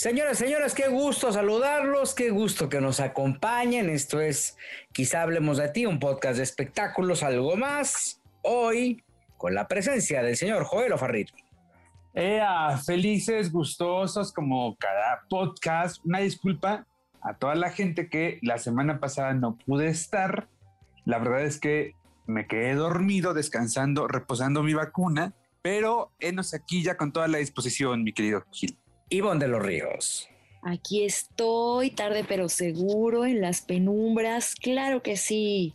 Señoras, señores, qué gusto saludarlos, qué gusto que nos acompañen. Esto es Quizá hablemos de ti, un podcast de espectáculos, algo más. Hoy, con la presencia del señor Joel Farrit. felices, gustosos, como cada podcast. Una disculpa a toda la gente que la semana pasada no pude estar. La verdad es que me quedé dormido, descansando, reposando mi vacuna, pero enos aquí ya con toda la disposición, mi querido Gil. Ivonne de los Ríos. Aquí estoy, tarde pero seguro, en las penumbras, claro que sí.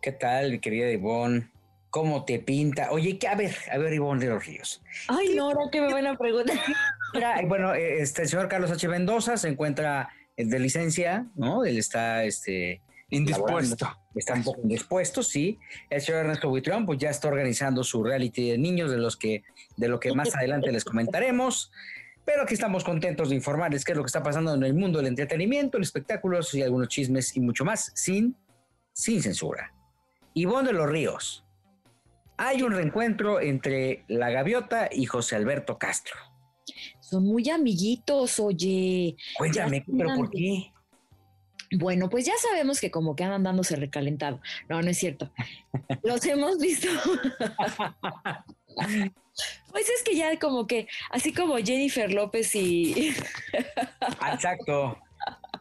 ¿Qué tal, mi querida Ivonne? ¿Cómo te pinta? Oye, a ver, a ver, Ivonne de los Ríos. Ay, no, ahora qué buena pregunta. bueno, eh, este el señor Carlos H. Mendoza se encuentra de licencia, ¿no? Él está, este... Indispuesto. Está un poco indispuesto, sí. El señor Ernesto Buitrón, pues ya está organizando su reality de niños, de los que, de lo que más adelante les comentaremos. Pero aquí estamos contentos de informarles qué es lo que está pasando en el mundo del entretenimiento, el espectáculo y algunos chismes y mucho más sin, sin censura. Ivonne de los Ríos. Hay un reencuentro entre la gaviota y José Alberto Castro. Son muy amiguitos, oye. Cuéntame, pero ¿por qué? Bueno, pues ya sabemos que como que andan dándose recalentado. No, no es cierto. Los hemos visto. Pues es que ya como que, así como Jennifer López y... Exacto.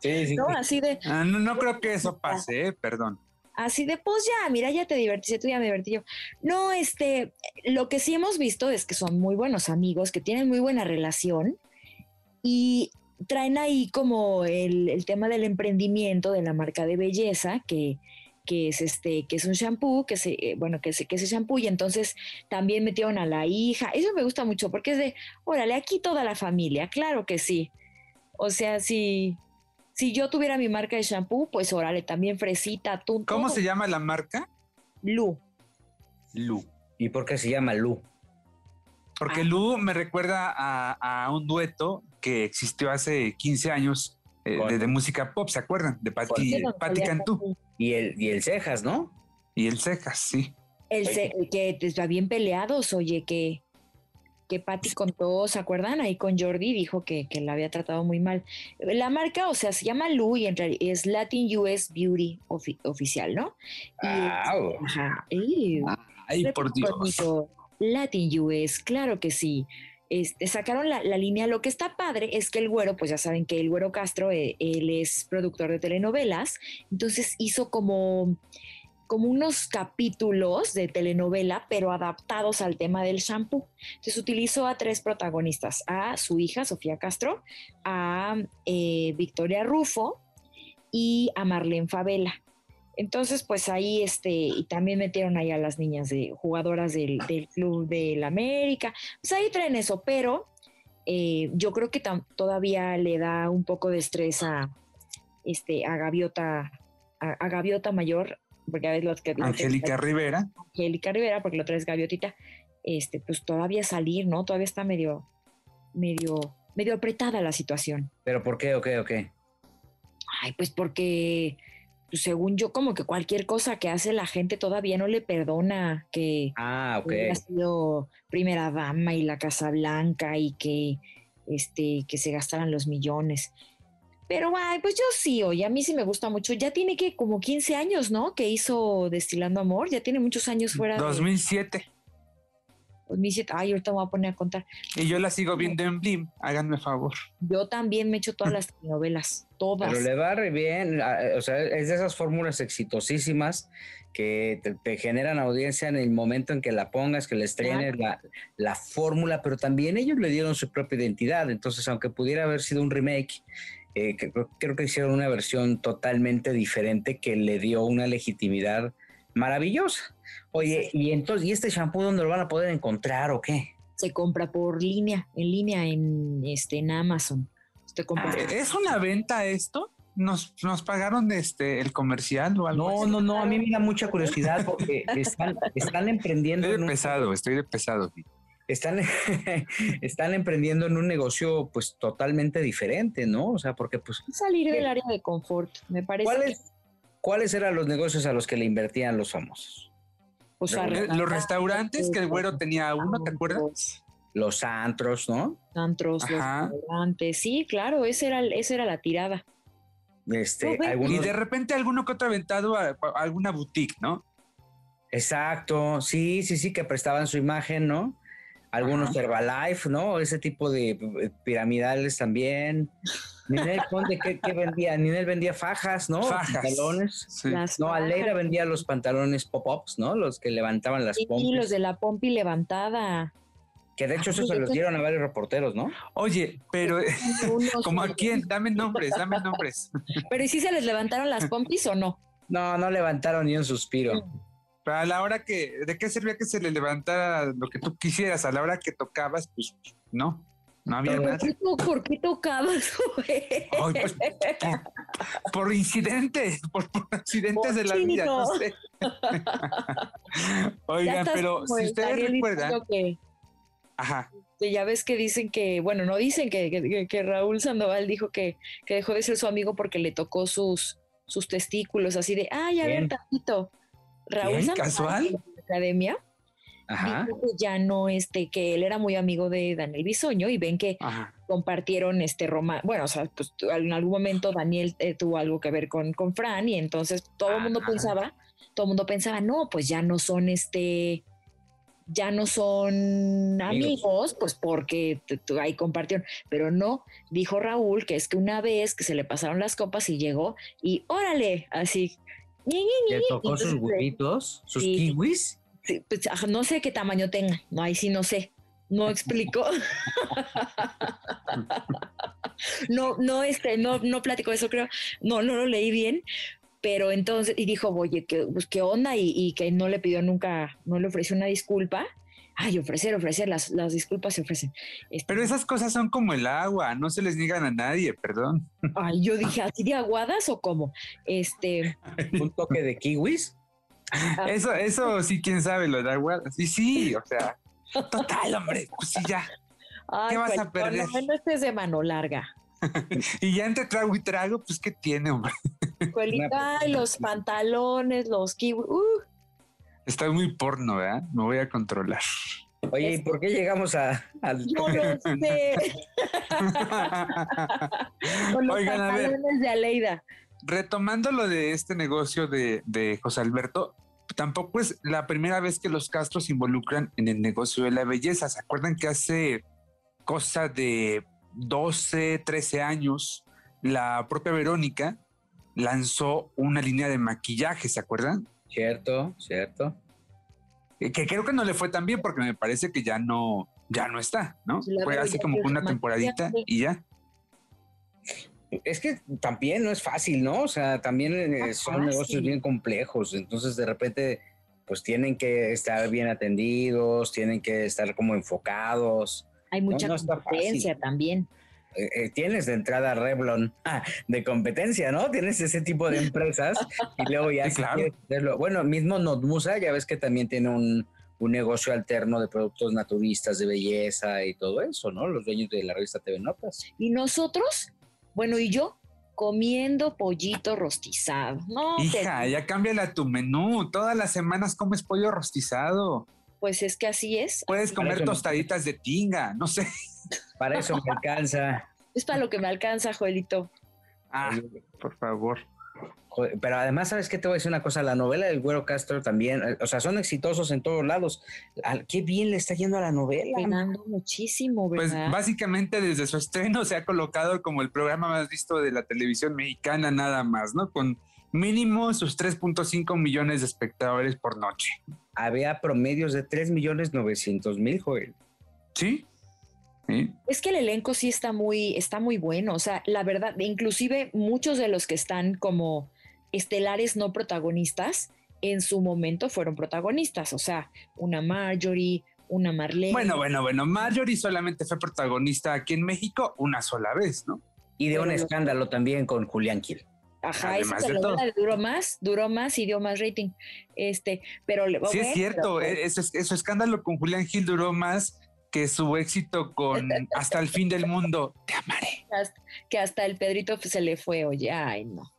Sí, sí. No, así de... Ah, no, creo que eso pase, eh, perdón. Así de, pues ya, mira, ya te divertiste, tú ya me divertí yo. No, este, lo que sí hemos visto es que son muy buenos amigos, que tienen muy buena relación y traen ahí como el, el tema del emprendimiento de la marca de belleza, que que es este, que es un shampoo, que se, eh, bueno, que se, que se shampoo, y entonces también metieron a la hija. Eso me gusta mucho porque es de, órale, aquí toda la familia, claro que sí. O sea, si, si yo tuviera mi marca de shampoo, pues órale, también fresita, tú. ¿Cómo se llama la marca? Lu. Lu. ¿Y por qué se llama Lu? Porque ah. Lu me recuerda a, a un dueto que existió hace 15 años eh, de, música pop, ¿se acuerdan? De Patti, Cantú. Y el, y el Cejas, ¿no? Y el Cejas, sí. El que está bien peleados, oye, que, que Patti contó, ¿se acuerdan? Ahí con Jordi dijo que, que, la había tratado muy mal. La marca, o sea, se llama Lu y en realidad es Latin US Beauty oficial, ¿no? ajá. Ay, por Dios. Latin US, claro que sí. Este, sacaron la, línea. Lo que está padre es que el güero, pues ya saben que el güero Castro, eh, es productor de telenovelas, entonces hizo como, como unos capítulos de telenovela, pero adaptados al tema del shampoo. Entonces utilizó a tres protagonistas, a su hija, Sofía Castro, a eh, Victoria Rufo y a Marlene Favela. Entonces, pues ahí, este, y también metieron ahí a las niñas de jugadoras del, del Club del América. Pues ahí traen eso, pero eh, yo creo que todavía le da un poco de estrés a, este, a Gaviota, a, Gaviota Mayor, porque a veces lo que... Angélica Rivera. Angélica Rivera, porque la otra es Gaviotita, este, pues todavía salir, ¿no? Todavía está medio, medio, medio apretada la situación. ¿Pero por qué o qué o qué? Ay, pues porque pues, según yo, como que cualquier cosa que hace la gente todavía no le perdona que ah, haya sido primera dama y la Casa Blanca y que, este, que se gastaran los millones. Pero, ay, pues yo sí, oye, a mí sí me gusta mucho. Ya tiene que como 15 años, ¿no? Que hizo Destilando Amor, ya tiene muchos años fuera. 2007. Pues ay, ahorita me voy a poner a contar. Y yo la sigo viendo en Blim, háganme favor. Yo también me echo todas las novelas, todas. Pero le va re bien, o sea, es de esas fórmulas exitosísimas que te, generan audiencia en el momento en que la pongas, que le estrenes la, la fórmula, pero también ellos le dieron su propia identidad, entonces aunque pudiera haber sido un remake, eh, creo que hicieron una versión totalmente diferente que le dio una legitimidad maravillosa. Oye, ¿y entonces, ¿y este shampoo dónde lo van a poder encontrar o qué? Se compra por línea, en línea en, este, en Amazon. Ah, ¿Es una venta esto? ¿Nos, nos pagaron este el comercial o algo? No, así? no, no, a mí me da mucha curiosidad porque están, están emprendiendo. Estoy de un- pesado, estoy de pesado. están, están emprendiendo en un negocio pues totalmente diferente, ¿no? O sea, porque pues, Salir del área de confort, me parece. que, ¿cuáles, ¿cuáles eran los negocios a los que le invertían los famosos? Los restaurantes que el güero tenía uno, ¿te acuerdas? Los antros, ¿no? Antros, los Ajá. restaurantes. Sí, claro, esa era, esa era la tirada. Este, No, ve- Y algunos- de repente alguno que otro aventado a, a alguna boutique, ¿no? Exacto, sí, sí, sí, que prestaban su imagen, ¿no? Algunos Ajá. Herbalife, ¿no? Ese tipo de eh, piramidales también. Ninel Conde, ¿qué, qué vendía? Ninel vendía fajas, ¿no? Fajas. Pantalones. Sí. No, Alegra fajas, vendía los pantalones pop-ups, ¿no? Los que levantaban las sí, pompis. los de la pompi levantada. Que de hecho Ah, eso se los te- dieron a varios reporteros, ¿no? Oye, pero ¿como a quién? Dame nombres, dame nombres. Pero ¿y si se les levantaron las pompis o no? No, no levantaron ni un suspiro. Pero a la hora que, ¿de qué servía que se le levantara lo que tú quisieras? A la hora que tocabas, pues no, no había Pero- nada. ¿Por qué, por qué tocabas? Ay, pues, por, por incidentes, por, por accidentes de la vida, no sé. Oigan, pero si ustedes recuerdan, que, ajá, que ya ves que dicen que, bueno, no dicen que, que- que Raúl Sandoval dijo que, que dejó de ser su amigo porque le tocó sus, sus testículos, así de, ay, a ver, tantito. Raúl ¿Quién? Sandoval ¿Casual? de la academia Ajá. dijo que ya no, este, que él era muy amigo de Daniel Bisoño y ven que ajá. compartieron este Roma, bueno, o sea, pues en algún momento Daniel eh, tuvo algo que ver con, con Fran y entonces todo el mundo pensaba, todo el mundo pensaba, no, pues ya no son este, ya no son Amigos. pues porque ahí compartieron, pero no, dijo Raúl que es que una vez que se le pasaron las copas y llegó y órale, así, ñi, ñi, ñi, Le tocó sus huevitos, sus sí. kiwis. Pues, no sé qué tamaño tenga, no, ahí sí no sé, no explicó. no, no, este, no, no platico eso, creo, no, no lo leí bien, pero entonces, y dijo, oye, ¿qué, pues, ¿qué onda? Y, y que no le pidió nunca, no le ofreció una disculpa. Ay, ofrecer, ofrecer, las, las disculpas se ofrecen. Este, Pero esas cosas son como el agua, no se les niegan a nadie, perdón. Ay, yo dije, ¿así de aguadas o cómo? Este, Un toque de kiwis. Ah. Eso, eso sí, quién sabe, lo de agua. Sí, sí, o sea, total, hombre, pues sí, ya. ay, vas a perder? No, no estés de mano larga. Y ya entre trago y trago, pues, ¿qué tiene, hombre? Juelita, ay, los pantalones, los kiwi, uh, Está muy porno, ¿verdad? Me voy a controlar. Oye, ¿y por qué llegamos a, al yo lo sé. Con los Oigan, a ver, pantalones de Aleida. retomando lo de este negocio de, de José Alberto, tampoco es la primera vez que los Castros se involucran en el negocio de la belleza. ¿Se acuerdan que hace cosa de 12, 13 años, la propia Verónica lanzó una línea de maquillaje, ¿se acuerdan? Cierto, cierto. Eh, Que creo que no le fue tan bien porque me parece que ya no, ya no está, ¿no? La Fue así ya como una temporadita y ya. Es que también no es fácil, ¿no? O sea, también eh, No es son fácil. negocios bien complejos. Entonces, de repente, pues tienen que estar bien atendidos, tienen que estar como enfocados. Hay mucha no competencia también. Eh, eh, tienes de entrada Revlon ah, de competencia, ¿no? Tienes ese tipo de empresas y luego ya Sí, si claro. quieres hacerlo- Bueno, mismo Notmusa, ya ves que también tiene un, un negocio alterno de productos naturistas, de belleza y todo eso, ¿no? Los dueños de la revista TV Notas. Y nosotros, bueno, y yo, comiendo pollito rostizado. No, te- Hija, ya cámbiala tu menú. Todas las semanas comes pollo rostizado. pues es que así es. Puedes comer tostaditas de tinga, no sé. Para eso me alcanza. Es para lo que me alcanza, Joelito. Ah, por favor. Pero además, ¿sabes qué? Te voy a decir una cosa. La novela del Güero Castro también, eh, o sea, son exitosos en todos lados. Qué bien le está yendo a la novela. Pegando muchísimo, Pues ¿verdad? básicamente desde su estreno se ha colocado como el programa más visto de la televisión mexicana nada más, ¿no? Con mínimo sus 3.5 millones de espectadores por noche. Había promedios de 3 millones 900 mil, Joel. ¿Sí? ¿Sí? Es que el elenco sí está muy, está muy bueno. O sea, la verdad, inclusive muchos de los que están como estelares no protagonistas, en su momento fueron protagonistas. O sea, una Marjorie, una Marlene. Bueno, bueno, bueno. Marjorie solamente fue protagonista aquí en México una sola vez, ¿no? Y de un Pero escándalo también con Julián Gil. Ajá, Además esa de todo. telenovela duró más, duró más y dio más rating. Este, pero le- Sí, es cierto. pero- e- Eso, eso escándalo con Julián Gil duró más que su éxito con Hasta el fin del mundo. Te amaré. hasta- que hasta el Pedrito se le fue, oye, ay, no.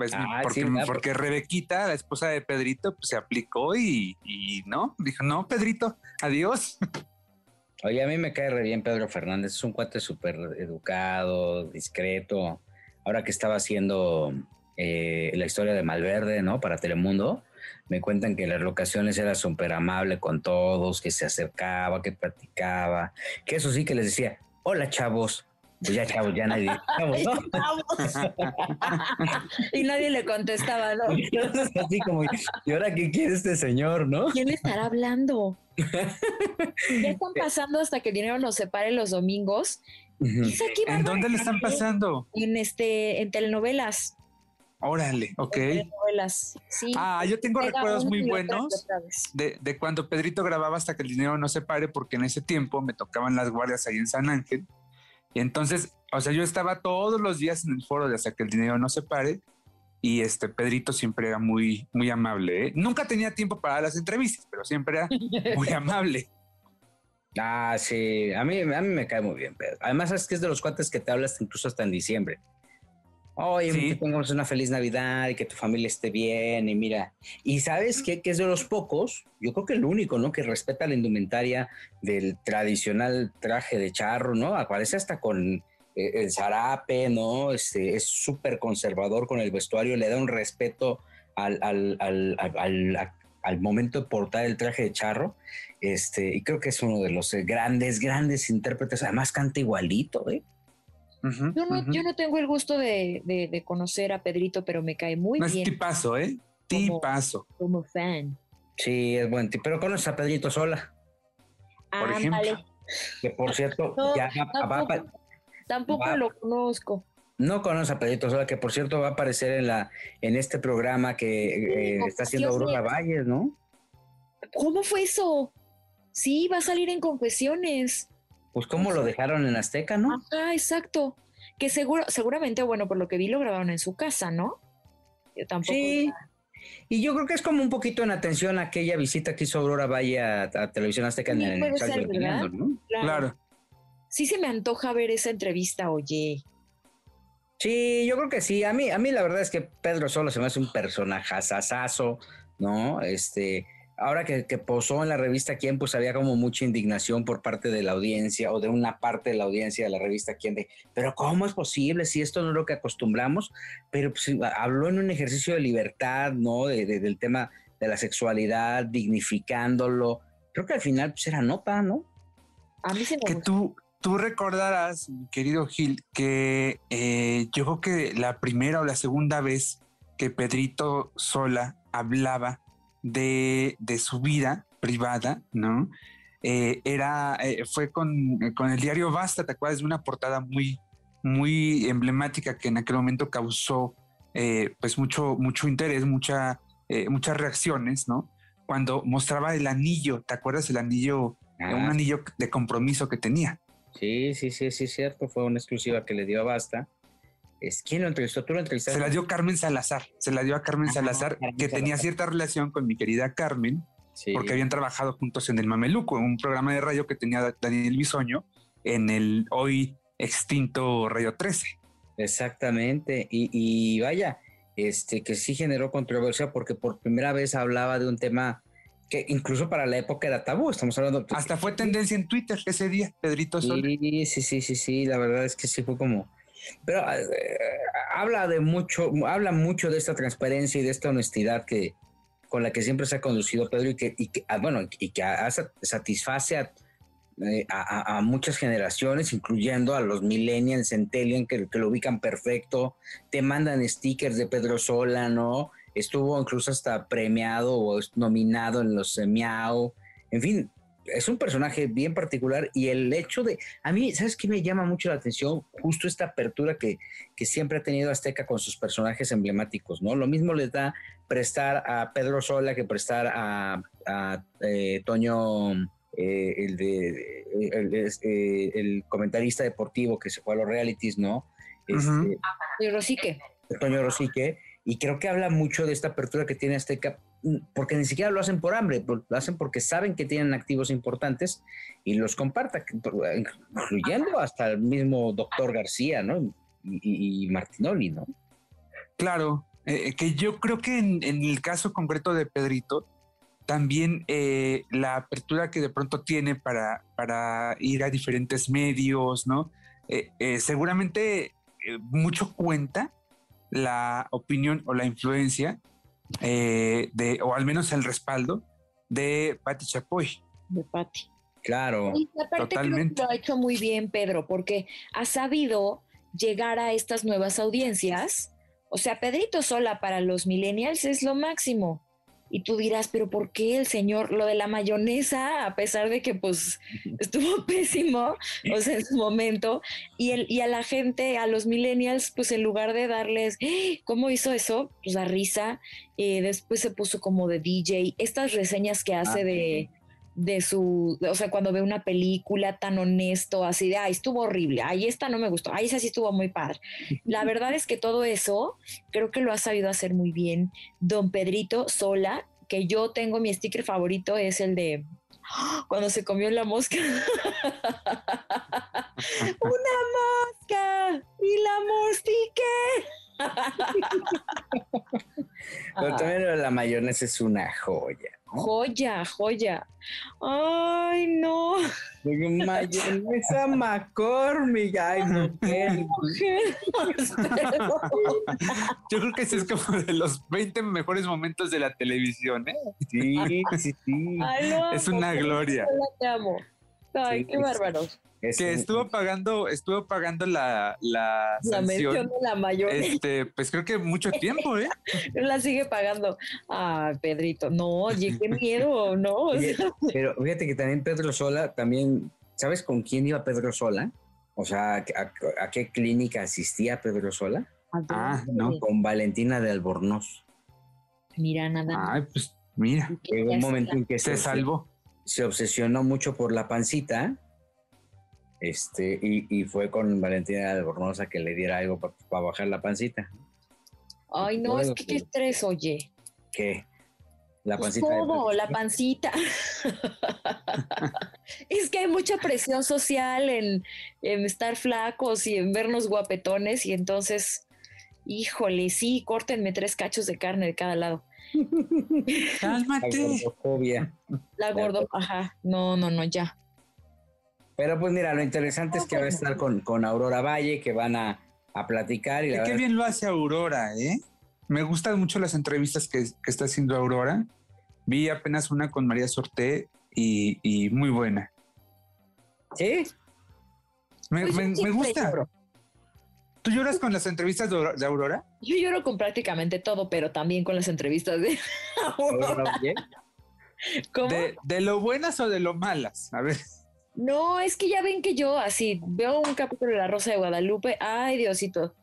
Pues Ah, porque, sí, ¿verdad? porque Rebequita, la esposa de Pedrito, pues, se aplicó y, y no, dijo, no, Pedrito, adiós. Oye, a mí me cae re bien Pedro Fernández, es un cuate súper educado, discreto. Ahora que estaba haciendo eh, la historia de Malverde, ¿no? Para Telemundo, me cuentan que en las locaciones era súper amable con todos, que se acercaba, que platicaba, que eso sí que les decía, hola chavos. Pues ya chavos, ya nadie. Chavos, ¿no? y nadie le contestaba, ¿no? Entonces, así como, ¿y ahora qué quiere este señor, no? ¿Quién le estará hablando? ya están pasando hasta que el dinero nos separe los domingos. Quizá aquí ¿En dónde le están pasando? En este, en telenovelas. Órale, ok. En telenovelas. Sí. Ah, yo tengo recuerdos muy buenos de, de cuando Pedrito grababa hasta que el dinero no se pare, porque en ese tiempo me tocaban las guardias ahí en San Ángel. Y entonces, o sea, yo estaba todos los días en el foro de hasta que el dinero no se pare. Y este Pedrito siempre era muy, muy amable. ¿eh? Nunca tenía tiempo para las entrevistas, pero siempre era muy amable. Ah, sí, a mí, a mí me cae muy bien, Pedro. Además, es que es de los cuates que te hablas incluso hasta en diciembre. Oye, Sí. que tengamos una feliz Navidad y que tu familia esté bien y mira. Y sabes qué? que es de los pocos, yo creo que el único, ¿no? Que respeta la indumentaria del tradicional traje de charro, ¿no? Aparece hasta con eh, el zarape, ¿no? Este, es súper conservador con el vestuario, le da un respeto al, al, al, al, al- al momento de portar el traje de charro. Este, y creo que es uno de los eh, grandes, grandes intérpretes. Además, canta igualito, ¿eh? Yo no, yo no tengo el gusto de, de- de conocer a Pedrito, pero me cae muy No es bien tipazo, ¿eh? Como- Tipazo. como fan. Sí, es buen tipo. Pero conoces a Pedrito Sola, Por Ándale. ejemplo. que por cierto, No, ya va- va Tampoco, tampoco va- lo conozco. no conoce a Pedrito Sola, que por cierto va a aparecer en la en este programa que eh, Sí, está haciendo Aurora. Valles, ¿no? ¿Cómo fue eso? Sí, va a salir en confesiones. Pues cómo lo dejaron en Azteca, ¿no? Ajá, exacto. Que seguro, seguramente, bueno, por lo que vi lo grabaron en su casa, ¿no? Yo tampoco. Sí. Y yo creo que es como un poquito en atención a aquella visita que hizo Aurora Valle a, a Televisión Azteca en el puede ser, del Fernando, ¿no? Claro. Claro. Sí se me antoja ver esa entrevista, oye. Sí, yo creo que sí. A mí, a mí la verdad es que Pedro Solo se me hace un personajazazazo, ¿no? Este, ahora que, que posó en la revista Quién, pues había como mucha indignación por parte de la audiencia o de una parte de la audiencia de la revista Quién de, pero ¿cómo es posible si esto no es lo que acostumbramos? Pero pues, habló en un ejercicio de libertad, ¿no? De- de- del tema de la sexualidad, dignificándolo. Creo que al final pues era nota, ¿no? A mí se me Que gustó. tú, tú recordarás, mi querido Gil, que eh, yo creo que la primera o la segunda vez que Pedrito Sola hablaba de, de su vida privada, ¿no? Eh, era, eh, fue con, con el diario Basta, ¿te acuerdas de una portada muy, muy emblemática que en aquel momento causó eh, pues mucho, mucho interés, mucha, eh, muchas reacciones, ¿no? Cuando mostraba el anillo, ¿te acuerdas el anillo? un Ah, anillo de compromiso que tenía. sí, sí, sí, sí, cierto. Fue una exclusiva que le dio a Basta. Es, ¿Quién lo entrevistó? ¿Tú lo entrevistaste? Se la dio Carmen Salazar, se la dio a Carmen Ah, Salazar, Carmen que tenía cierta relación con mi querida Carmen, Sí. porque habían trabajado juntos en el Mameluco, un programa de radio que tenía Daniel Bisoño en el hoy extinto Radio 13. Exactamente. Y, y vaya, este que sí generó controversia porque por primera vez hablaba de un tema que incluso para la época era tabú. Estamos hablando. Hasta fue tendencia en Twitter ese día, Pedrito Sola. Sí, sí, sí, sí, sí. La verdad es que sí fue como. Pero eh, habla de mucho, habla mucho de esta transparencia y de esta honestidad que con la que siempre se ha conducido Pedro y que, y que ah, bueno, y que satisface a, eh, a- a- a muchas generaciones, incluyendo a los millennials, centennials, que, que lo ubican perfecto, te mandan stickers de Pedro Sola, ¿no? Estuvo incluso hasta premiado o nominado en los Miau, en fin, es un personaje bien particular y el hecho de, a mí, ¿sabes qué me llama mucho la atención? Justo esta apertura que, que siempre ha tenido Azteca con sus personajes emblemáticos, ¿no? Lo mismo les da prestar a Pedro Sola que prestar a, a, eh, Toño, eh, el, de, el, es- eh, el comentarista deportivo que se fue a los realities, ¿no? este, Toño Rosique. Toño Rosique, y creo que habla mucho de esta apertura que tiene Azteca, porque ni siquiera lo hacen por hambre, lo hacen porque saben que tienen activos importantes y los compartan, incluyendo hasta el mismo doctor García, ¿no? Y, Martinoli, ¿no? Claro, eh, que yo creo que en, el caso concreto de Pedrito, también eh, la apertura que de pronto tiene para, para ir a diferentes medios, ¿no? Eh, seguramente mucho cuenta la opinión o la influencia de, o al menos el respaldo de Patti Chapoy. De Patti. Claro. Y aparte Totalmente. lo ha hecho muy bien, Pedro, porque ha sabido llegar a estas nuevas audiencias. O sea, Pedrito Sola para los millennials es lo máximo. Y tú dirás, pero ¿por qué el señor, lo de la mayonesa, a pesar de que pues estuvo pésimo, o sea, en su momento, y, el, y a la gente, a los millennials, pues en lugar de darles, ¡Ah! ¿cómo hizo eso? Pues la risa, eh, después se puso como de DJ, estas reseñas que hace ah, de de su, o sea, cuando ve una película tan honesto, así de, ay, estuvo horrible, ay, esta no me gustó, ay, esa sí estuvo muy padre. La verdad es que todo eso creo que lo ha sabido hacer muy bien Don Pedrito Sola, que yo tengo mi sticker favorito, es el de cuando se comió la mosca. Una mosca y la mostique. Pero también la mayonesa es una joya. Joya, joya. Ay, no. Mayonesa McCormick. Ay, no. Yo creo que ese es como de los 20 mejores momentos de la televisión, ¿eh? Sí, sí, sí. es una gloria. Te amo. Ay, qué bárbaros que estuvo pagando, estuvo pagando la, la, la mención de la mayor. Este, pues creo que mucho tiempo, ¿eh? la sigue pagando. Ah, Pedrito, no, oye, qué miedo, ¿no? pero fíjate que también Pedro Sola, también, ¿sabes con quién iba Pedro Sola? O sea, ¿a, qué clínica asistía Pedro Sola? Ah, no. Con Valentina de Albornoz. Mira, nada. Ay, pues mira. Llegó un momento en que se salvó. Se obsesionó mucho por la pancita este, y, fue con Valentina Albornoz que le diera algo para bajar la pancita. Ay, no, es que qué estrés, oye. ¿Qué? La pues pancita. todo, la pancita. es que hay mucha presión social en, estar flacos y en vernos guapetones, y entonces, híjole, sí, córtenme tres cachos de carne de cada lado. Cálmate. La gordofobia. La gordo, ajá, no, no, no, ya. Pero pues mira, lo interesante es que va a estar con, con Aurora Valle, que van a, platicar. Y qué bien lo hace Aurora, ¿eh? Me gustan mucho las entrevistas que, está haciendo Aurora. Vi apenas una con María Sorté y, muy buena. ¿Sí? Me, pues gusta. ¿Tú lloras con las entrevistas de Aurora? Yo lloro con prácticamente todo, pero también con las entrevistas de Aurora. ¿Cómo? De, ¿De lo buenas o de lo malas? A ver. No, es que ya ven que yo así veo un capítulo de La Rosa de Guadalupe, ay Diosito.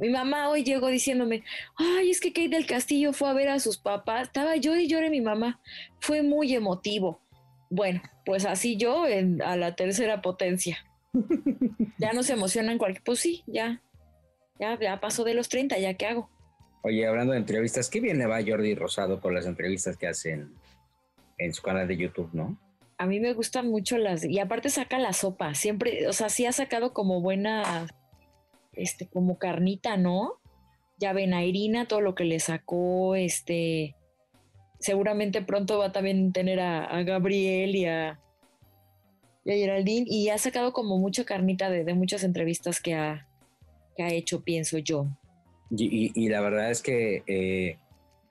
mi mamá hoy llegó diciéndome, ay, es que Kate del Castillo fue a ver a sus papás. Estaba yo y lloré mi mamá. Fue muy emotivo. Bueno, pues así yo en, a la tercera potencia. ya no se emocionan cualquier, pues sí, ya, ya, ya pasó de los 30, ya qué hago. Oye, hablando de entrevistas, qué bien le va Jordi Rosado con las entrevistas que hacen en su canal de YouTube, ¿no? A mí me gustan mucho las, y aparte saca la sopa, siempre, o sea, sí ha sacado como buena, este, como carnita, ¿no? Ya ven a Irina, todo lo que le sacó, este, seguramente pronto va a también tener a, Gabriel y a, y a, Geraldine, y ha sacado como mucha carnita de, muchas entrevistas que ha, que ha hecho, pienso yo. Y, la verdad es que, eh,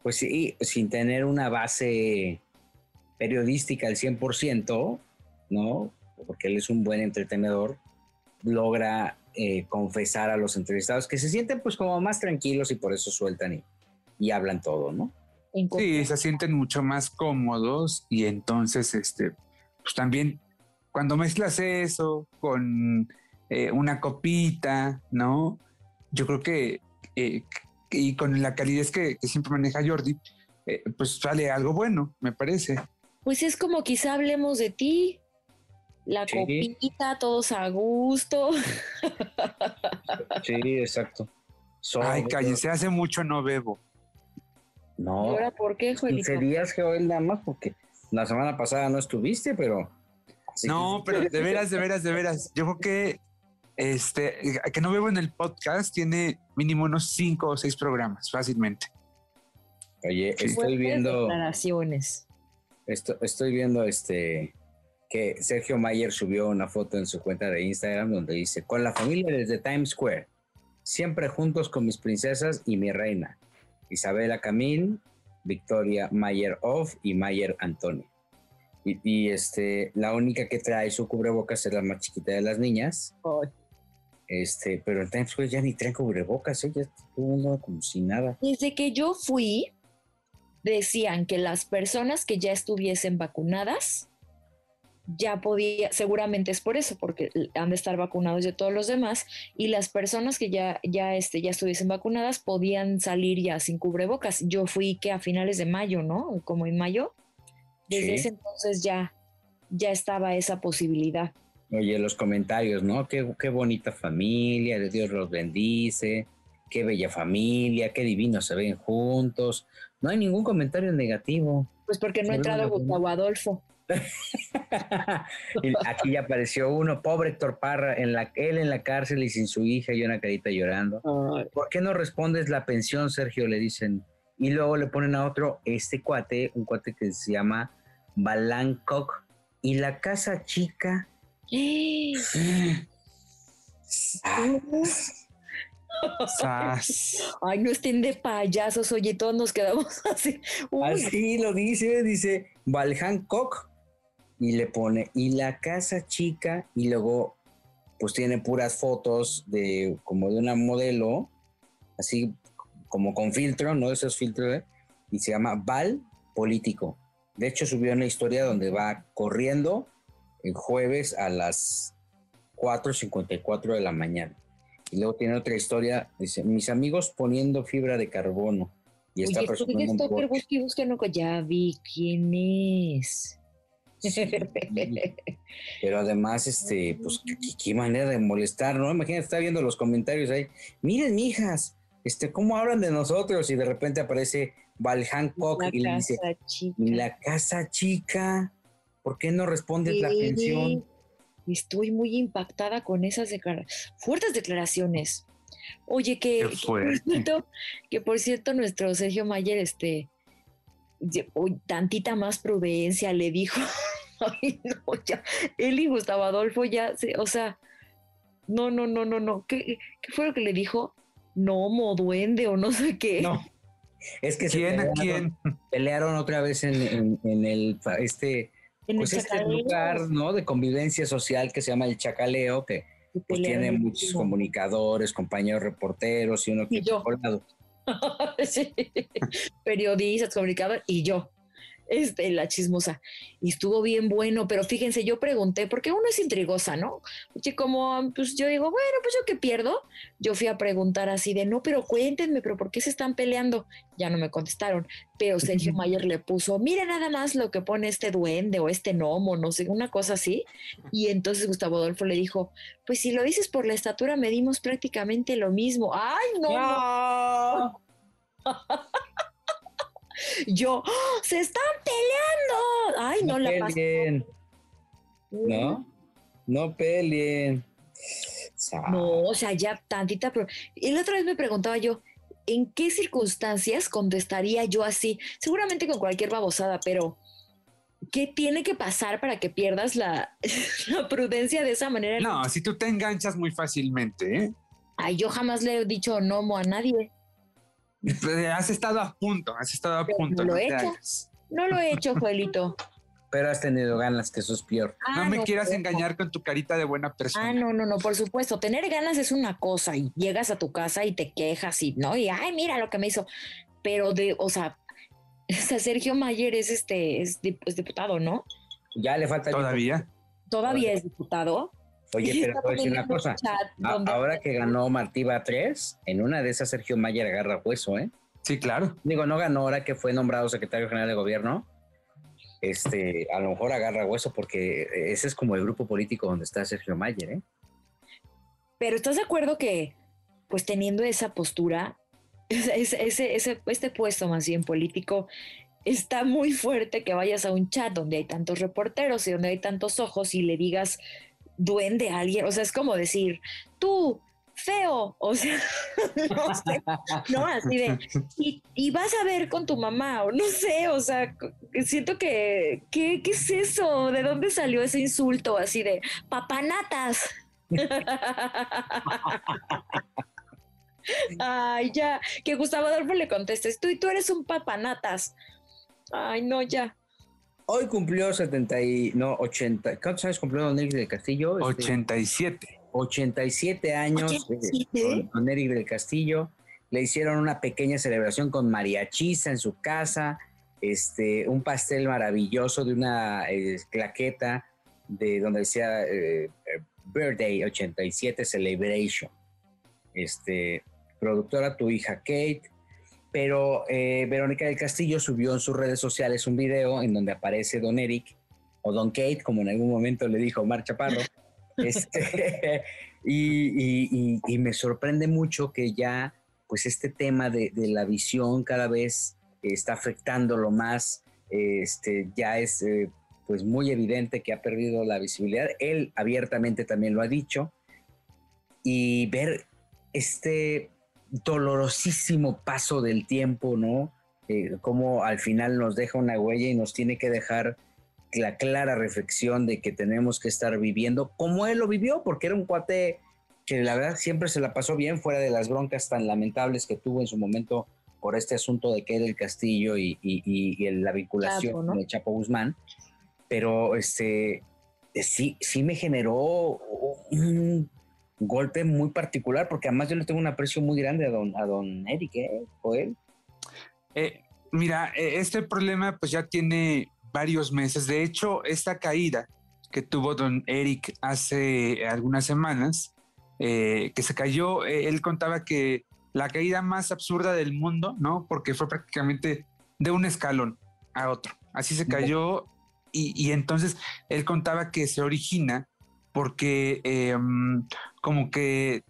pues sí, sin tener una base periodística al 100%, ¿no? Porque él es un buen entretenedor, logra eh, confesar a los entrevistados que se sienten pues como más tranquilos y por eso sueltan y, hablan todo, ¿no? Sí, se sienten mucho más cómodos y entonces, este, pues también cuando mezclas eso con eh, una copita, ¿no? Yo creo que, eh, y con la calidez que, que siempre maneja Jordi, pues sale algo bueno, me parece pues es como quizá hablemos de ti. la Sí. copita, todos a gusto. Sí, exacto. Ay, Sobre- cállese, hace mucho no bebo. ¿Y No, ahora por qué, Joelito? 15 días, Joel, nada más, porque la semana pasada no estuviste, pero... No, pero de veras, de veras, de veras. Yo creo que este, que no bebo en el podcast tiene mínimo unos cinco o seis programas, fácilmente. Oye, estoy viendo... declaraciones. Esto, estoy viendo este que Sergio Mayer subió una foto en su cuenta de Instagram donde dice, con la familia desde Times Square, siempre juntos con mis princesas y mi reina, Isabela Camil, Victoria Mayer Off y Mayer Antonio. Y, y, este, la única que trae su cubrebocas es la más chiquita de las niñas, Ay. este, pero en Times Square ya ni traen cubrebocas, ¿eh? ya está todo el mundo como si nada. Desde que yo fui, decían que las personas que ya estuviesen vacunadas ya podía, seguramente es por eso, porque han de estar vacunados de todos los demás, y las personas que ya, ya, este, ya estuviesen vacunadas podían salir ya sin cubrebocas. Yo fui que a finales de mayo, ¿no? Como en mayo. Desde Sí. ese entonces ya, ya estaba esa posibilidad. Oye, los comentarios, ¿no? Qué, qué bonita familia, Dios los bendice, qué bella familia, qué divinos se ven juntos. No hay ningún comentario negativo. Pues porque no ha entrado Gustavo Adolfo. aquí ya apareció uno, pobre Héctor Parra, en la, él en la cárcel y sin su hija y una carita llorando. ¿Por qué no respondes la pensión, Sergio? Le dicen. Y luego le ponen a otro, este cuate, un cuate que se llama Balancok. Y la casa chica. Ah, Sas. Ay, no estén de payasos, oye, todos nos quedamos así. Uy, Así lo dice, dice Valhancock y le pone y la casa chica y luego pues tiene puras fotos de como de una modelo así como con filtro, no esos filtros ¿eh? y se llama Val Político. De hecho subió una historia donde va corriendo el jueves a las 4:54 de la mañana. Y luego tiene otra historia, dice, mis amigos poniendo fibra de carbono. Y está Oye, Stalker, busca y busca, no, ya vi quién es. Pero además, este, pues, qué, qué- manera de molestar, ¿no? Imagínate, está viendo los comentarios ahí. Miren, mijas, este, cómo hablan de nosotros. Y de repente aparece Val Hancock La y le dice, chica. "¿Y la casa chica, ¿por qué no respondes la Sí, pensión? Estoy muy impactada con esas declara- fuertes declaraciones. Oye, que, que por cierto, que por cierto, nuestro Sergio Mayer, este, tantita más prudencia le dijo. Ay, no, ya. Él y Gustavo Adolfo ya, se- o sea, no, no, no, no, no. ¿Qué, qué fue lo que le dijo? No, duende o no sé qué. No, es que se ¿Quién a pelearon, quién? pelearon otra vez en, en- en el, este, en pues el este lugar, ¿no? De convivencia social que se llama el Chacaleo, que pues tiene muchos comunicadores, compañeros reporteros y uno que Y yo. Sí. periodistas, comunicadores y yo, este, la chismosa. Y estuvo bien bueno, pero fíjense, yo pregunté, porque uno es intrigosa, ¿no? Como, pues yo digo, bueno, pues yo qué pierdo. Yo fui a preguntar así de, no, pero cuéntenme, pero ¿por qué se están peleando? Ya no me contestaron, pero Sergio Mayer le puso, mira nada más lo que pone este duende o este gnomo, no sé, una cosa así. Y entonces Gustavo Adolfo le dijo, pues si lo dices por la estatura, medimos prácticamente lo mismo. ¡Ay, no! no! Yo, ¡Ah! ¡se están peleando! ¡Ay, no, la pasé! peleen, ¿no? No peleen. No, o sea, ya tantita. Pero... Y la otra vez me preguntaba yo, ¿en qué circunstancias contestaría yo así? Seguramente con cualquier babosada, pero ¿qué tiene que pasar para que pierdas la, la prudencia de esa manera? No, si tú te enganchas muy fácilmente, ¿eh? Ay, yo jamás le he dicho no a nadie. Pues, Has estado a punto, has estado a Pero punto. no No, lo he hecho. hagas. No lo he hecho, Joelito. Pero has tenido ganas, que eso es peor. No Ah, me quieras engañar con tu carita de buena persona. Ah, no, no, no, por supuesto. Tener ganas es una cosa y llegas a tu casa y te quejas y, ¿no? Y, ay, mira lo que me hizo. Pero de, o sea, o sea, Sergio Mayer es este, es, dip- es diputado, ¿no? Ya le falta. Todavía. Todavía es diputado. Oye, pero te voy a decir una cosa. chat ahora que ganó Martiva 3, en una de esas Sergio Mayer agarra hueso, ¿eh? Sí, claro. Digo, no ganó ahora que fue nombrado secretario general de gobierno. este, a lo mejor agarra hueso porque ese es como el grupo político donde está Sergio Mayer, ¿eh? Pero ¿estás de acuerdo que, pues teniendo esa postura, ese, ese, ese, este puesto más bien político, está muy fuerte que vayas a un chat donde hay tantos reporteros y donde hay tantos ojos y le digas duende alguien? O sea, es como decir, tú, feo, o sea, no sé, no, así de, y, vas a ver con tu mamá, o no sé, o sea, siento que, ¿qué, ¿qué es eso? ¿De dónde salió ese insulto así de papanatas? Ay, ya, que Gustavo Adolfo le contestes, tú y tú eres un papanatas. Ay, no, ya. Hoy cumplió 70 y, no, 80, ¿cuántos años cumplió Don Eric del Castillo? 87. 87 años ¿87? Con, Eric del Castillo. Le hicieron una pequeña celebración con mariachisa en su casa, este, un pastel maravilloso de una eh, claqueta de donde decía eh, Birthday 87 Celebration. Este, productora tu hija Kate, pero eh, Verónica del Castillo subió en sus redes sociales un video en donde aparece Don Eric o Don Kate, como en algún momento le dijo Mar Chaparro. este, y, me sorprende mucho que ya, pues este tema de, la visión cada vez está afectándolo más. Este, ya es eh, pues muy evidente que ha perdido la visibilidad. Él abiertamente también lo ha dicho. Y ver este dolorosísimo paso del tiempo, ¿no? Eh, como al final nos deja una huella y nos tiene que dejar la clara reflexión de que tenemos que estar viviendo como él lo vivió, porque era un cuate que la verdad siempre se la pasó bien fuera de las broncas tan lamentables que tuvo en su momento por este asunto de que era el Castillo y, la vinculación con el Chapo Guzmán pero este, eh, sí, sí me generó un golpe muy particular, porque además yo le tengo un aprecio muy grande a don, a don Eric, ¿eh? Joel. Eh, mira, e, este problema pues ya tiene varios meses. De hecho, esta caída que tuvo don Eric hace algunas semanas, eh, que se cayó, él contaba que la caída más absurda del mundo, ¿no? Porque fue prácticamente de un escalón a otro. Así se cayó y, entonces él contaba que se origina porque em, como que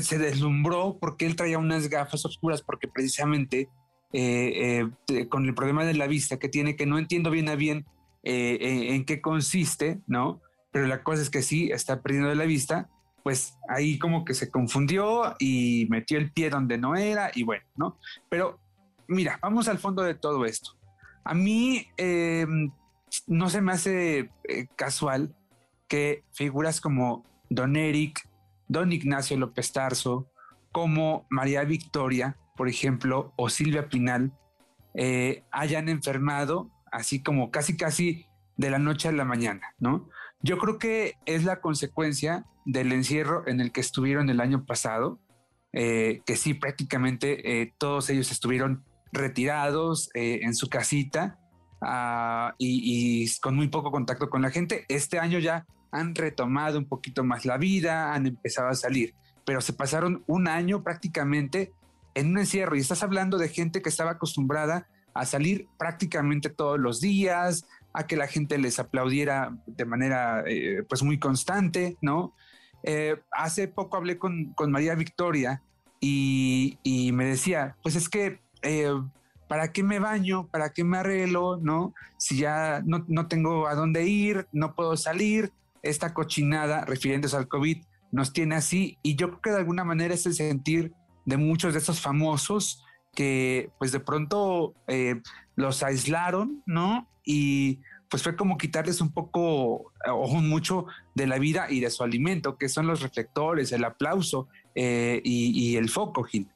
se deslumbró porque él traía unas gafas oscuras porque precisamente eh, eh, con el problema de la vista que tiene, que no entiendo bien a bien eh, en, qué consiste, ¿no? Pero la cosa es que sí, está perdiendo la vista, pues ahí como que se confundió y metió el pie donde no era y bueno, ¿no? Pero mira, vamos al fondo de todo esto. A mí em, no se me hace eh, casual que figuras como Don Eric, Don Ignacio López Tarso, como María Victoria, por ejemplo, o Silvia Pinal, eh, hayan enfermado así como casi casi de la noche a la mañana, ¿no? Yo creo que es la consecuencia del encierro en el que estuvieron el año pasado, eh, que sí, prácticamente todos ellos estuvieron retirados en su casita Ah, y, con muy poco contacto con la gente. Este año ya han retomado un poquito más la vida, han empezado a salir, pero se pasaron un año prácticamente en un encierro y estás hablando de gente que estaba acostumbrada a salir prácticamente todos los días, a que la gente les aplaudiera de manera eh, pues muy constante, ¿no? Eh, hace poco hablé con, María Victoria y, me decía, pues es que eh, ¿para qué me baño? ¿Para qué me arreglo? ¿No? Si ya no, tengo a dónde ir, no puedo salir, esta cochinada, refiriéndose al COVID, nos tiene así. Y yo creo que de alguna manera es el sentir de muchos de esos famosos que pues de pronto eh, los aislaron, ¿no? Y pues fue como quitarles un poco o mucho de la vida y de su alimento, que son los reflectores, el aplauso eh, y, el foco, Gil.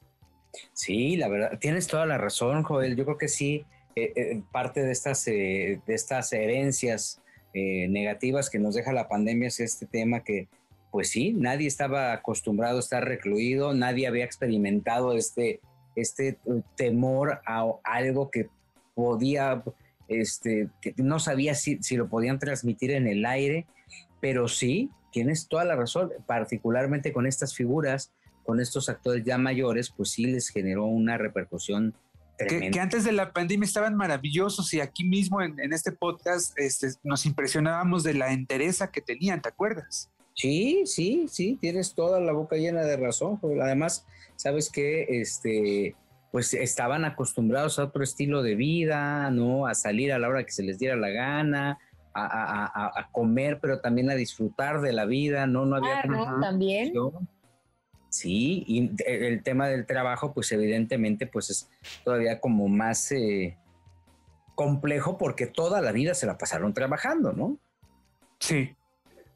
Sí, la verdad, tienes toda la razón, Joel. Yo creo que sí, eh, eh, parte de estas, eh, de estas herencias negativas que nos deja la pandemia es este tema que, pues sí, nadie estaba acostumbrado a estar recluido, nadie había experimentado este, este temor a algo que podía, este, que no sabía si, si lo podían transmitir en el aire, pero sí, tienes toda la razón, particularmente con estas figuras con estos actores ya mayores, pues sí les generó una repercusión que, antes de la pandemia estaban maravillosos y aquí mismo en, este podcast este, nos impresionábamos de la entereza que tenían, ¿te acuerdas? Sí, sí, sí, tienes toda la boca llena de razón. Además, sabes que este, pues estaban acostumbrados a otro estilo de vida, ¿no? A salir a la hora que se les diera la gana, a, comer, pero también a disfrutar de la vida, ¿no? No había ah, también. Sí, y el tema del trabajo, pues evidentemente, pues es todavía como más eh, complejo porque toda la vida se la pasaron trabajando, ¿no? Sí,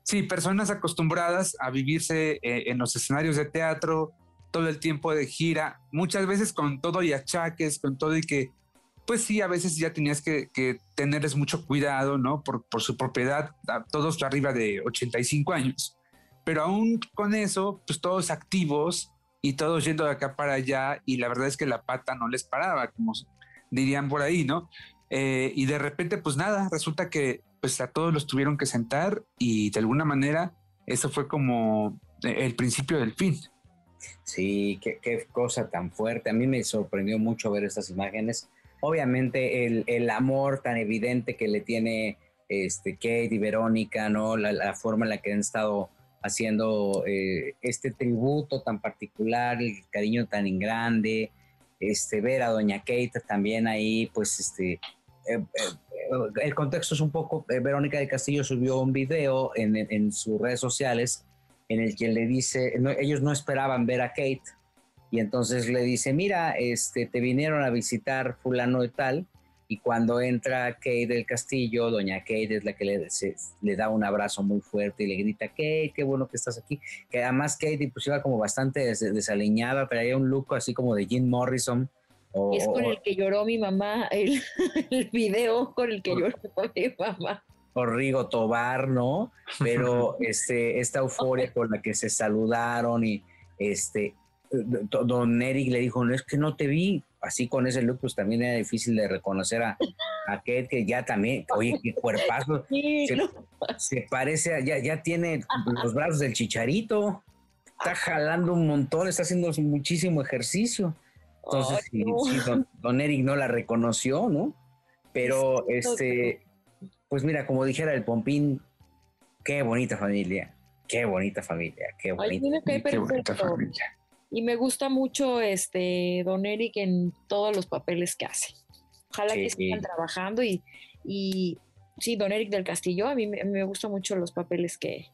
sí, personas acostumbradas a vivirse eh, en los escenarios de teatro todo el tiempo de gira, muchas veces con todo y achaques, con todo y que, pues sí, a veces ya tenías que, tenerles mucho cuidado, ¿no? Por, por su propiedad, todos arriba de 85 años pero aún con eso, pues todos activos y todos yendo de acá para allá y la verdad es que la pata no les paraba, como dirían por ahí, ¿no? Eh, y de repente, pues nada, resulta que pues a todos los tuvieron que sentar y de alguna manera eso fue como el principio del fin. Sí, qué, qué cosa tan fuerte. A mí me sorprendió mucho ver estas imágenes. Obviamente el, el amor tan evidente que le tiene este, Kate y Verónica, ¿no? La, la forma en la que han estado haciendo eh, este tributo tan particular, el cariño tan grande, este, ver a Doña Kate también ahí, pues este, eh, eh, el contexto es un poco, Verónica de Castillo subió un video en, en, sus redes sociales en el que le dice, ellos no esperaban ver a Kate, y entonces le dice, mira, este, te vinieron a visitar fulano de tal, y cuando entra Kate del castillo, doña Kate es la que le, le da un abrazo muy fuerte y le grita, Kate, qué bueno que estás aquí. Que además Kate pues iba como bastante desaliñada, traía un look así como de Jim Morrison. es con el que lloró mi mamá, el, el video con el que lloró mi mamá. O Rigo Tobar, ¿no? Pero este, esta euforia con la que se saludaron y este, don Eric le dijo, no es que no te vi, así con ese look, pues también era difícil de reconocer a, a Kate, que ya también, oye, qué cuerpazo, se, parece, ya, ya tiene los brazos del chicharito, está jalando un montón, está haciendo muchísimo ejercicio. Entonces, sí, don, Eric no la reconoció, ¿no? Pero, este, pues mira, como dijera el Pompín, qué bonita familia, qué bonita familia, qué bonita, qué bonita familia. Y me gusta mucho este Don Eric en todos los papeles que hace. Ojalá que sigan trabajando y, y sí, Don Eric del Castillo, a mí me, gustan mucho los papeles que...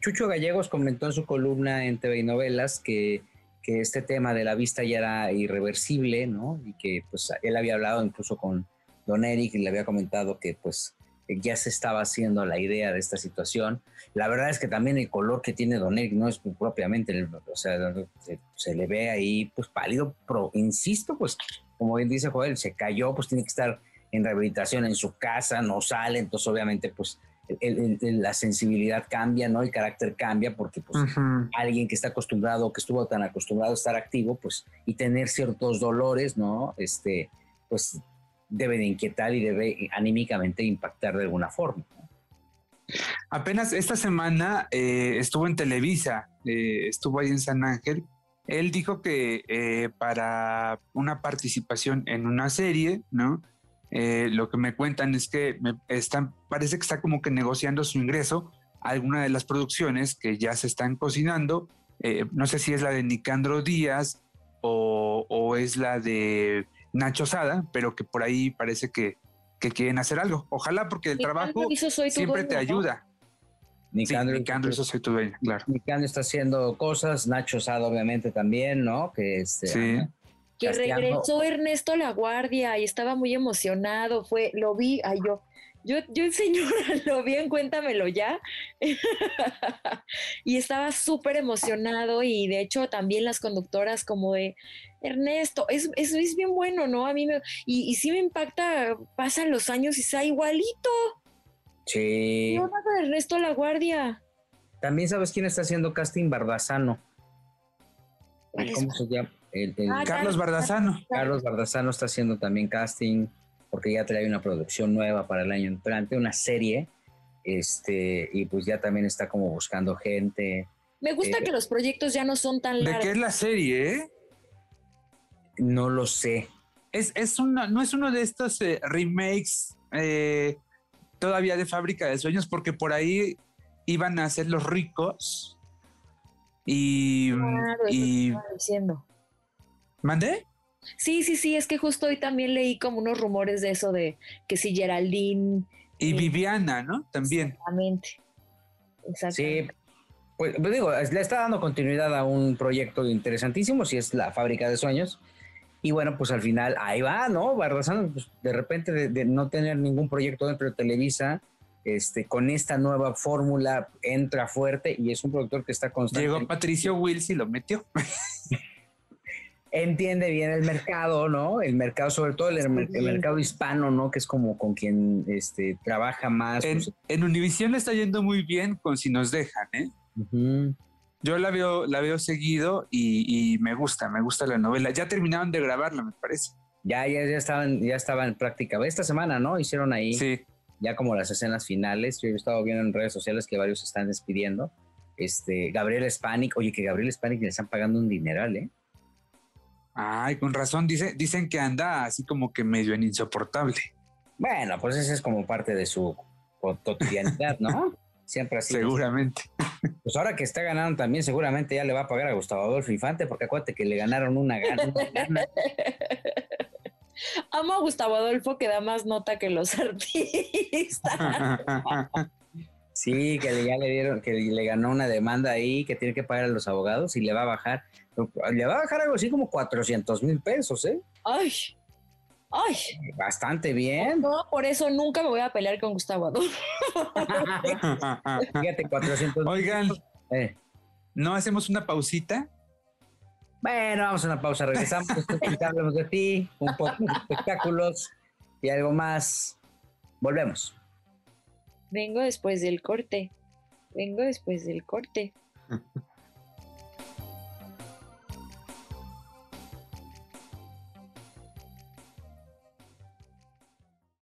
Chucho Gallegos comentó en su columna en TV y Novelas que, que este tema de la vista ya era irreversible, ¿no? Y que pues él había hablado incluso con Don Eric y le había comentado que pues ya se estaba haciendo la idea de esta situación. La verdad es que también el color que tiene Don Eric no es propiamente, o sea, se, le ve ahí pues pálido, pero insisto, pues como bien dice Joel, se cayó, pues tiene que estar en rehabilitación en su casa, no sale, entonces obviamente pues la sensibilidad cambia, ¿no? El carácter cambia porque pues alguien que está acostumbrado, que estuvo tan acostumbrado a estar activo, pues y tener ciertos dolores, ¿no? Este, pues debe de inquietar y debe anímicamente impactar de alguna forma. Apenas esta semana eh, estuvo en Televisa, eh, estuvo ahí en San Ángel. Él dijo que eh, para una participación en una serie, ¿no? lo que me cuentan es que están, parece que está como que negociando su ingreso a alguna de las producciones que ya se están cocinando. no sé si es la de Nicandro Díaz o es la de Nacho Sada, pero que por ahí parece que, quieren hacer algo. Ojalá, porque el trabajo siempre te ayuda. Nicandro, eso soy tu dueño, claro. Nicandro está haciendo cosas, Nacho Sada obviamente también, ¿no? Que este, sí. Que regresó Ernesto La Guardia y estaba muy emocionado, fue, lo vi, ay yo, yo, yo señora, lo vi en Cuéntamelo ya. y estaba súper emocionado y de hecho también las conductoras como de, Ernesto, eso es, es, bien bueno, ¿no? A mí me, y, y sí me impacta, pasan los años y está igualito. Sí. No con Ernesto La Guardia. También sabes quién está haciendo casting Bardazano. ¿Cómo se llama? Ah, Carlos Bardazano. Carlos Bardazano está haciendo también casting porque ya trae una producción nueva para el año entrante, una serie, este, y pues ya también está como buscando gente. Me gusta eh, que los proyectos ya no son tan largos. ¿De qué es la serie, eh? No lo sé. es, es una, no es uno de estos eh, remakes eh, todavía de Fábrica de Sueños, porque por ahí iban a ser los ricos y, Claro, eso y estaba diciendo. ¿mandé? Sí, sí, sí, es que justo hoy también leí como unos rumores de eso de que si Geraldine. Y Sí. Viviana, ¿no? También. Exactamente. Sí, Exactamente. pues, pues digo, le está dando continuidad a un proyecto interesantísimo, si es la fábrica de sueños. Y bueno, pues al final ahí va, ¿no? Bardazán, pues, de repente de, de no tener ningún proyecto dentro de Televisa, este, con esta nueva fórmula entra fuerte y es un productor que está constante. Llegó Patricio Wills y lo metió. entiende bien el mercado, ¿no? El mercado, sobre todo el, mer- el mercado hispano, ¿no? Que es como con quien este, trabaja más. En, pues, en Univisión le está yendo muy bien con Si nos dejan, ¿eh? Yo la veo, la veo seguido y, y me gusta, me gusta la novela. Ya terminaron de grabarla, me parece. Ya, ya, ya estaban, ya estaban en práctica. Esta semana, ¿no? Hicieron ahí Sí. ya como las escenas finales. Yo he estado viendo en redes sociales que varios se están despidiendo. Este, Gabriel Spanik, oye, que Gabriel Spanik le están pagando un dineral, ¿eh? Ay, con razón, dice, dicen que anda así como que medio en insoportable. Bueno, pues ese es como parte de su co- cotidianidad, ¿no? Siempre así. Seguramente. Pues ahora que está ganando también, seguramente ya le va a pagar a Gustavo Adolfo Infante, porque acuérdate que le ganaron una gana. una gana. Amo a Gustavo Adolfo que da más nota que los artistas. Sí, que ya le dieron, que le ganó una demanda ahí que tiene que pagar a los abogados y le va a bajar, le va a bajar algo así como 400 mil pesos, ¿eh? Ay, ay. Bastante bien. No, por eso nunca me voy a pelear con Gustavo Adolfo. Fíjate, 400 mil. Oigan, Eh, ¿no hacemos una pausita? Bueno, vamos a una pausa, regresamos. Esto es Quizá hablemos de ti, un poco de espectáculos y algo más. Volvemos. Vengo después del corte. Vengo después del corte.